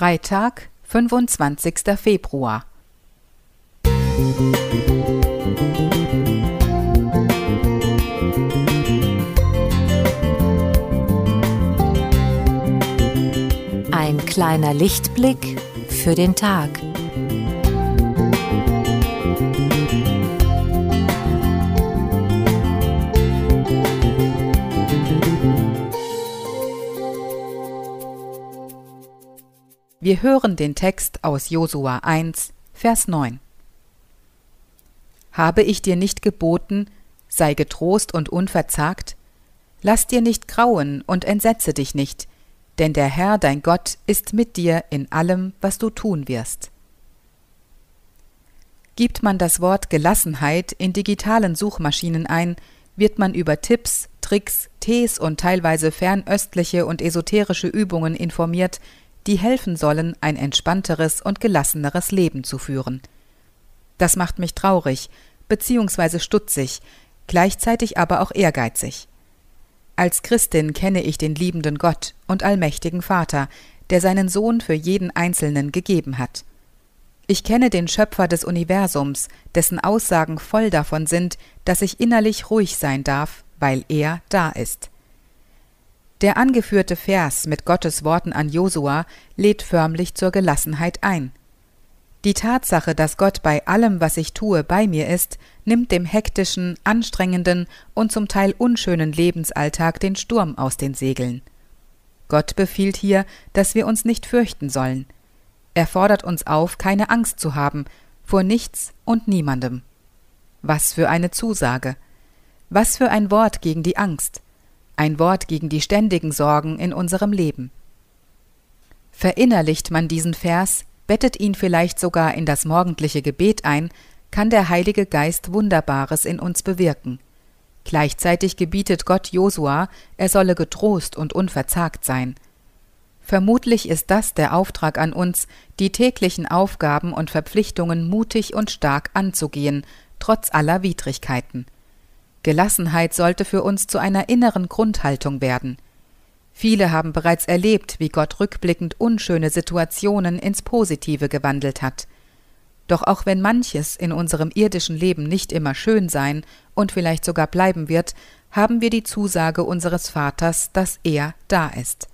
Freitag, 25. Februar. Ein kleiner Lichtblick für den Tag. Wir hören den Text aus Josua 1, Vers 9. Habe ich dir nicht geboten, sei getrost und unverzagt? Lass dir nicht grauen und entsetze dich nicht, denn der Herr dein Gott ist mit dir in allem, was du tun wirst. Gibt man das Wort Gelassenheit in digitalen Suchmaschinen ein, wird man über Tipps, Tricks, Tees und teilweise fernöstliche und esoterische Übungen informiert, die helfen sollen, ein entspannteres und gelasseneres Leben zu führen. Das macht mich traurig, beziehungsweise stutzig, gleichzeitig aber auch ehrgeizig. Als Christin kenne ich den liebenden Gott und allmächtigen Vater, der seinen Sohn für jeden Einzelnen gegeben hat. Ich kenne den Schöpfer des Universums, dessen Aussagen voll davon sind, dass ich innerlich ruhig sein darf, weil er da ist. Der angeführte Vers mit Gottes Worten an Josua lädt förmlich zur Gelassenheit ein. Die Tatsache, dass Gott bei allem, was ich tue, bei mir ist, nimmt dem hektischen, anstrengenden und zum Teil unschönen Lebensalltag den Sturm aus den Segeln. Gott befiehlt hier, dass wir uns nicht fürchten sollen. Er fordert uns auf, keine Angst zu haben, vor nichts und niemandem. Was für eine Zusage. Was für ein Wort gegen die Angst ein Wort gegen die ständigen Sorgen in unserem Leben. Verinnerlicht man diesen Vers, bettet ihn vielleicht sogar in das morgendliche Gebet ein, kann der Heilige Geist Wunderbares in uns bewirken. Gleichzeitig gebietet Gott Josua, er solle getrost und unverzagt sein. Vermutlich ist das der Auftrag an uns, die täglichen Aufgaben und Verpflichtungen mutig und stark anzugehen, trotz aller Widrigkeiten. Gelassenheit sollte für uns zu einer inneren Grundhaltung werden. Viele haben bereits erlebt, wie Gott rückblickend unschöne Situationen ins Positive gewandelt hat. Doch auch wenn manches in unserem irdischen Leben nicht immer schön sein und vielleicht sogar bleiben wird, haben wir die Zusage unseres Vaters, dass er da ist.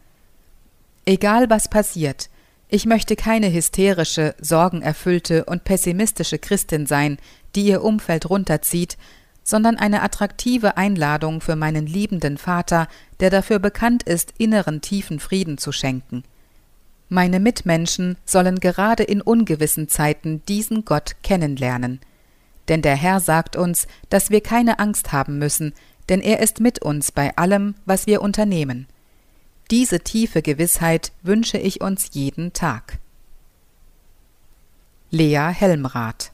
Egal was passiert, ich möchte keine hysterische, sorgenerfüllte und pessimistische Christin sein, die ihr Umfeld runterzieht, sondern eine attraktive Einladung für meinen liebenden Vater, der dafür bekannt ist, inneren tiefen Frieden zu schenken. Meine Mitmenschen sollen gerade in ungewissen Zeiten diesen Gott kennenlernen. Denn der Herr sagt uns, dass wir keine Angst haben müssen, denn er ist mit uns bei allem, was wir unternehmen. Diese tiefe Gewissheit wünsche ich uns jeden Tag. Lea Helmrath